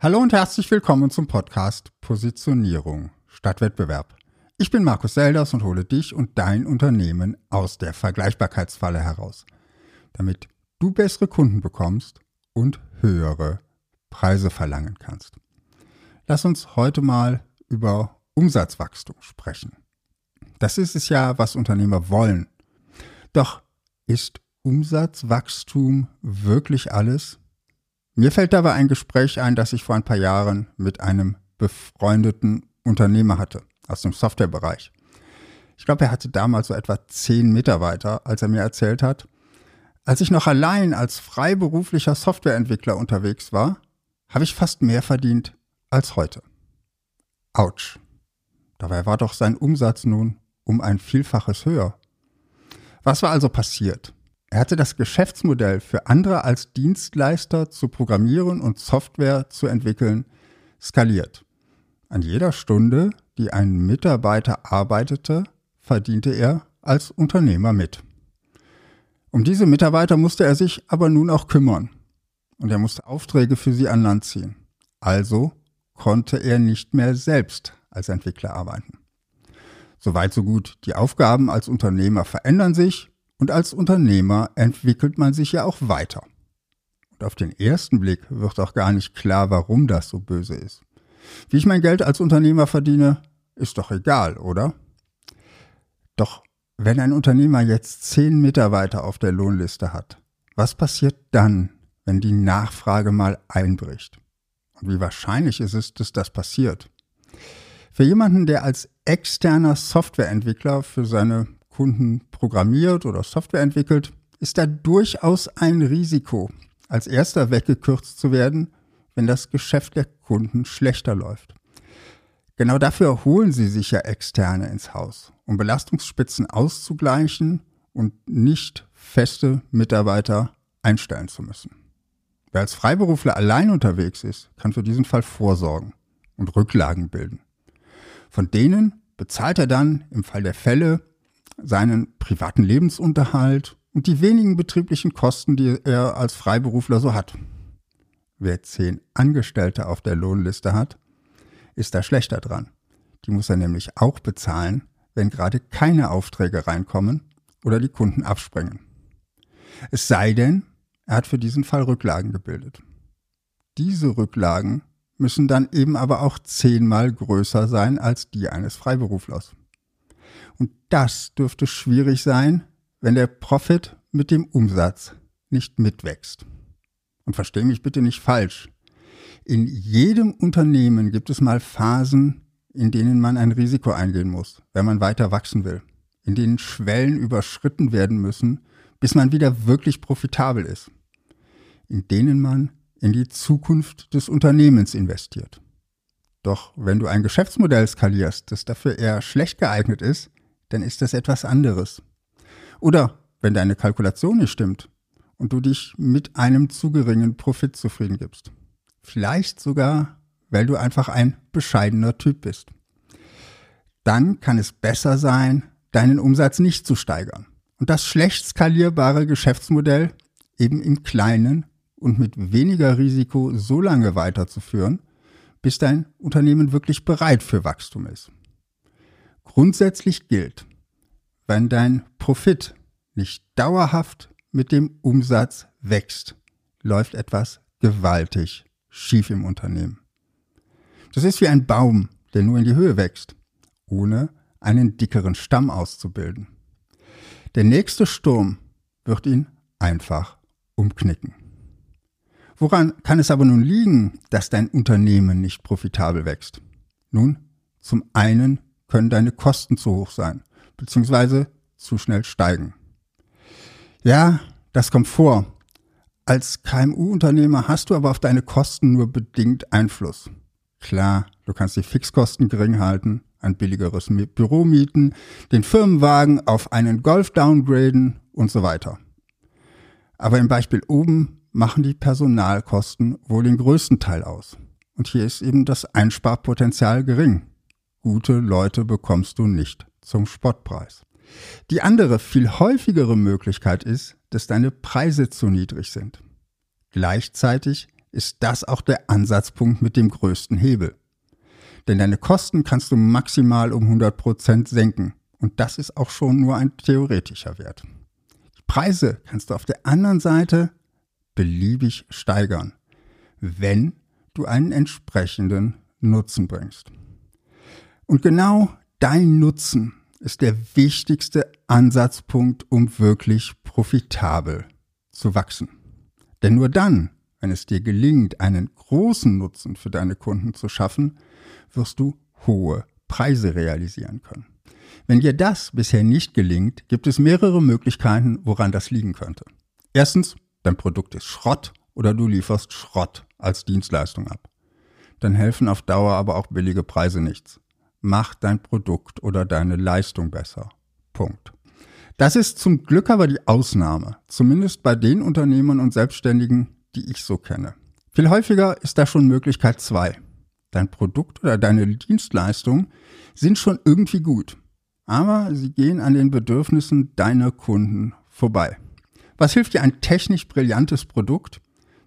Hallo und herzlich willkommen zum Podcast Positionierung statt Wettbewerb. Ich bin Markus Selders und hole dich und dein Unternehmen aus der Vergleichbarkeitsfalle heraus, damit du bessere Kunden bekommst und höhere Preise verlangen kannst. Lass uns heute mal über Umsatzwachstum sprechen. Das ist es ja, was Unternehmer wollen. Doch ist Umsatzwachstum wirklich alles? Mir fällt dabei ein Gespräch ein, das ich vor ein paar Jahren mit einem befreundeten Unternehmer hatte aus dem Softwarebereich. Ich glaube, er hatte damals so etwa zehn Mitarbeiter, als er mir erzählt hat, als ich noch allein als freiberuflicher Softwareentwickler unterwegs war, habe ich fast mehr verdient als heute. Autsch. Dabei war doch sein Umsatz nun um ein Vielfaches höher. Was war also passiert? Er hatte das Geschäftsmodell für andere als Dienstleister zu programmieren und Software zu entwickeln skaliert. An jeder Stunde, die ein Mitarbeiter arbeitete, verdiente er als Unternehmer mit. Um diese Mitarbeiter musste er sich aber nun auch kümmern. Und er musste Aufträge für sie an Land ziehen. Also konnte er nicht mehr selbst als Entwickler arbeiten. Soweit so gut. Die Aufgaben als Unternehmer verändern sich und als Unternehmer entwickelt man sich ja auch weiter. Und auf den ersten Blick wird auch gar nicht klar, warum das so böse ist. Wie ich mein Geld als Unternehmer verdiene, ist doch egal, oder? Doch wenn ein Unternehmer jetzt zehn Mitarbeiter auf der Lohnliste hat, was passiert dann, wenn die Nachfrage mal einbricht? Und wie wahrscheinlich ist es, dass das passiert? Für jemanden, der als externer Softwareentwickler für seine Kunden programmiert oder Software entwickelt, ist da durchaus ein Risiko, als erster weggekürzt zu werden, wenn das Geschäft der Kunden schlechter läuft. Genau dafür holen sie sich ja Externe ins Haus, um Belastungsspitzen auszugleichen und nicht feste Mitarbeiter einstellen zu müssen. Wer als Freiberufler allein unterwegs ist, kann für diesen Fall vorsorgen und Rücklagen bilden. Von denen bezahlt er dann im Fall der Fälle seinen privaten Lebensunterhalt und die wenigen betrieblichen Kosten, die er als Freiberufler so hat. Wer zehn Angestellte auf der Lohnliste hat, ist da schlechter dran. Die muss er nämlich auch bezahlen, wenn gerade keine Aufträge reinkommen oder die Kunden abspringen. Es sei denn, er hat für diesen Fall Rücklagen gebildet. Diese Rücklagen müssen dann eben aber auch zehnmal größer sein als die eines Freiberuflers. Und das dürfte schwierig sein, wenn der Profit mit dem Umsatz nicht mitwächst. Und verstehe mich bitte nicht falsch. In jedem Unternehmen gibt es mal Phasen, in denen man ein Risiko eingehen muss, wenn man weiter wachsen will, in denen Schwellen überschritten werden müssen, bis man wieder wirklich profitabel ist, in denen man in die Zukunft des Unternehmens investiert. Doch wenn du ein Geschäftsmodell skalierst, das dafür eher schlecht geeignet ist, dann ist das etwas anderes. Oder wenn deine Kalkulation nicht stimmt und du dich mit einem zu geringen Profit zufrieden gibst. Vielleicht sogar, weil du einfach ein bescheidener Typ bist. Dann kann es besser sein, deinen Umsatz nicht zu steigern und das schlecht skalierbare Geschäftsmodell eben im Kleinen und mit weniger Risiko so lange weiterzuführen, bis dein Unternehmen wirklich bereit für Wachstum ist. Grundsätzlich gilt, wenn dein Profit nicht dauerhaft mit dem Umsatz wächst, läuft etwas gewaltig schief im Unternehmen. Das ist wie ein Baum, der nur in die Höhe wächst, ohne einen dickeren Stamm auszubilden. Der nächste Sturm wird ihn einfach umknicken. Woran kann es aber nun liegen, dass dein Unternehmen nicht profitabel wächst? Nun, zum einen können deine Kosten zu hoch sein, beziehungsweise zu schnell steigen. Ja, das kommt vor. Als KMU-Unternehmer hast du aber auf deine Kosten nur bedingt Einfluss. Klar, du kannst die Fixkosten gering halten, ein billigeres Büro mieten, den Firmenwagen auf einen Golf downgraden und so weiter. Aber im Beispiel oben machen die Personalkosten wohl den größten Teil aus. Und hier ist eben das Einsparpotenzial gering gute Leute bekommst du nicht zum Spottpreis. Die andere, viel häufigere Möglichkeit ist, dass deine Preise zu niedrig sind. Gleichzeitig ist das auch der Ansatzpunkt mit dem größten Hebel. Denn deine Kosten kannst du maximal um 100% senken. Und das ist auch schon nur ein theoretischer Wert. Die Preise kannst du auf der anderen Seite beliebig steigern, wenn du einen entsprechenden Nutzen bringst. Und genau dein Nutzen ist der wichtigste Ansatzpunkt, um wirklich profitabel zu wachsen. Denn nur dann, wenn es dir gelingt, einen großen Nutzen für deine Kunden zu schaffen, wirst du hohe Preise realisieren können. Wenn dir das bisher nicht gelingt, gibt es mehrere Möglichkeiten, woran das liegen könnte. Erstens, dein Produkt ist Schrott oder du lieferst Schrott als Dienstleistung ab. Dann helfen auf Dauer aber auch billige Preise nichts. Mach dein Produkt oder deine Leistung besser. Punkt. Das ist zum Glück aber die Ausnahme, zumindest bei den Unternehmern und Selbstständigen, die ich so kenne. Viel häufiger ist da schon Möglichkeit zwei. Dein Produkt oder deine Dienstleistung sind schon irgendwie gut, aber sie gehen an den Bedürfnissen deiner Kunden vorbei. Was hilft dir ein technisch brillantes Produkt,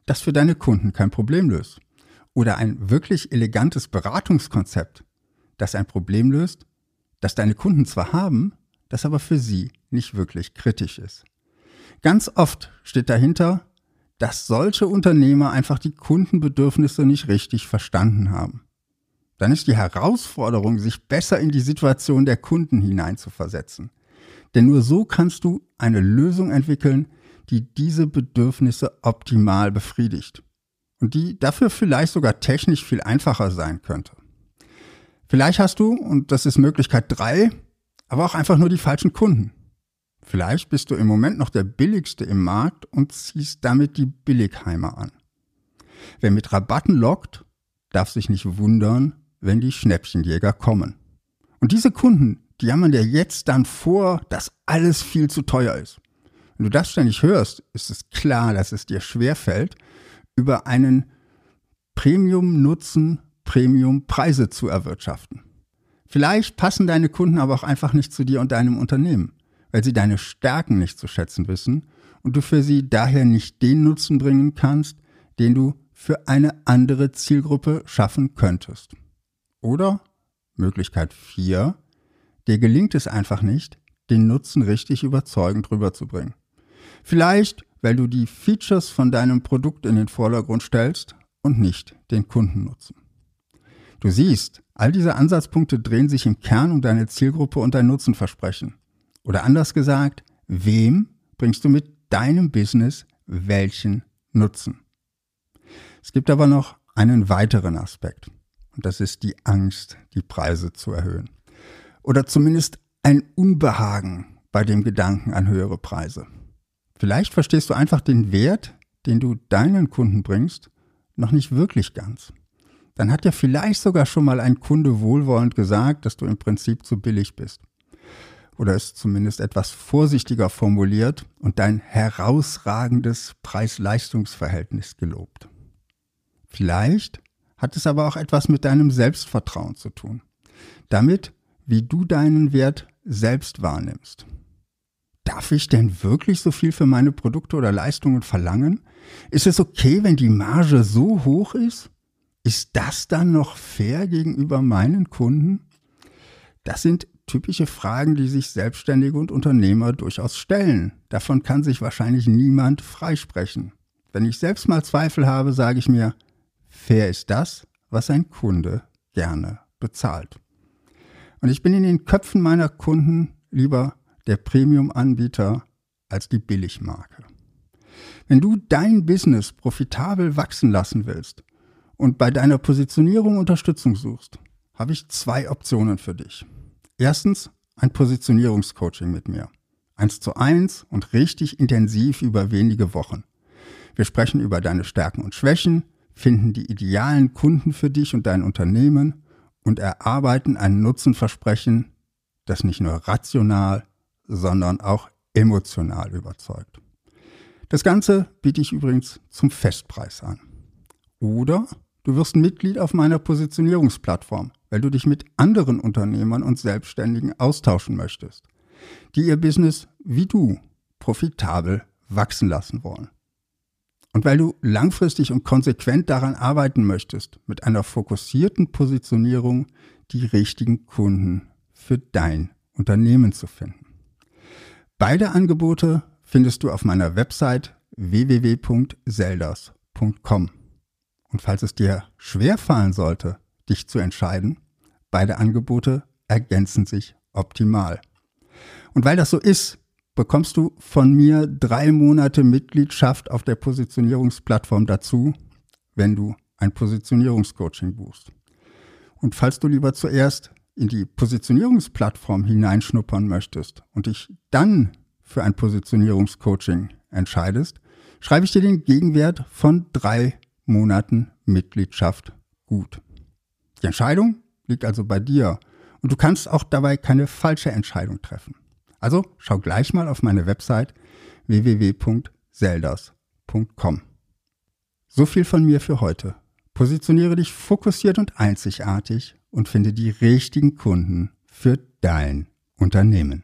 das für deine Kunden kein Problem löst? Oder ein wirklich elegantes Beratungskonzept, das ein Problem löst, das deine Kunden zwar haben, das aber für sie nicht wirklich kritisch ist. Ganz oft steht dahinter, dass solche Unternehmer einfach die Kundenbedürfnisse nicht richtig verstanden haben. Dann ist die Herausforderung, sich besser in die Situation der Kunden hineinzuversetzen. Denn nur so kannst du eine Lösung entwickeln, die diese Bedürfnisse optimal befriedigt und die dafür vielleicht sogar technisch viel einfacher sein könnte. Vielleicht hast du, und das ist Möglichkeit drei, aber auch einfach nur die falschen Kunden. Vielleicht bist du im Moment noch der billigste im Markt und ziehst damit die Billigheimer an. Wer mit Rabatten lockt, darf sich nicht wundern, wenn die Schnäppchenjäger kommen. Und diese Kunden, die jammern dir jetzt dann vor, dass alles viel zu teuer ist. Wenn du das ständig hörst, ist es klar, dass es dir schwerfällt, über einen Premium-Nutzen Premium-Preise zu erwirtschaften. Vielleicht passen deine Kunden aber auch einfach nicht zu dir und deinem Unternehmen, weil sie deine Stärken nicht zu schätzen wissen und du für sie daher nicht den Nutzen bringen kannst, den du für eine andere Zielgruppe schaffen könntest. Oder Möglichkeit 4, dir gelingt es einfach nicht, den Nutzen richtig überzeugend rüberzubringen. Vielleicht, weil du die Features von deinem Produkt in den Vordergrund stellst und nicht den Kundennutzen. Du siehst, all diese Ansatzpunkte drehen sich im Kern um deine Zielgruppe und dein Nutzenversprechen. Oder anders gesagt, wem bringst du mit deinem Business welchen Nutzen? Es gibt aber noch einen weiteren Aspekt. Und das ist die Angst, die Preise zu erhöhen. Oder zumindest ein Unbehagen bei dem Gedanken an höhere Preise. Vielleicht verstehst du einfach den Wert, den du deinen Kunden bringst, noch nicht wirklich ganz dann hat ja vielleicht sogar schon mal ein Kunde wohlwollend gesagt, dass du im Prinzip zu billig bist. Oder es zumindest etwas vorsichtiger formuliert und dein herausragendes Preis-Leistungs-Verhältnis gelobt. Vielleicht hat es aber auch etwas mit deinem Selbstvertrauen zu tun. Damit, wie du deinen Wert selbst wahrnimmst. Darf ich denn wirklich so viel für meine Produkte oder Leistungen verlangen? Ist es okay, wenn die Marge so hoch ist? Ist das dann noch fair gegenüber meinen Kunden? Das sind typische Fragen, die sich Selbstständige und Unternehmer durchaus stellen. Davon kann sich wahrscheinlich niemand freisprechen. Wenn ich selbst mal Zweifel habe, sage ich mir, fair ist das, was ein Kunde gerne bezahlt. Und ich bin in den Köpfen meiner Kunden lieber der Premium-Anbieter als die Billigmarke. Wenn du dein Business profitabel wachsen lassen willst, und bei deiner Positionierung Unterstützung suchst, habe ich zwei Optionen für dich. Erstens ein Positionierungscoaching mit mir. Eins zu eins und richtig intensiv über wenige Wochen. Wir sprechen über deine Stärken und Schwächen, finden die idealen Kunden für dich und dein Unternehmen und erarbeiten ein Nutzenversprechen, das nicht nur rational, sondern auch emotional überzeugt. Das Ganze biete ich übrigens zum Festpreis an. Oder Du wirst Mitglied auf meiner Positionierungsplattform, weil du dich mit anderen Unternehmern und Selbstständigen austauschen möchtest, die ihr Business wie du profitabel wachsen lassen wollen. Und weil du langfristig und konsequent daran arbeiten möchtest, mit einer fokussierten Positionierung die richtigen Kunden für dein Unternehmen zu finden. Beide Angebote findest du auf meiner Website www.selders.com. Und falls es dir schwer fallen sollte, dich zu entscheiden, beide Angebote ergänzen sich optimal. Und weil das so ist, bekommst du von mir drei Monate Mitgliedschaft auf der Positionierungsplattform dazu, wenn du ein Positionierungscoaching buchst. Und falls du lieber zuerst in die Positionierungsplattform hineinschnuppern möchtest und dich dann für ein Positionierungscoaching entscheidest, schreibe ich dir den Gegenwert von drei Monaten Mitgliedschaft gut. Die Entscheidung liegt also bei dir und du kannst auch dabei keine falsche Entscheidung treffen. Also schau gleich mal auf meine Website www.selders.com. So viel von mir für heute. Positioniere dich fokussiert und einzigartig und finde die richtigen Kunden für dein Unternehmen.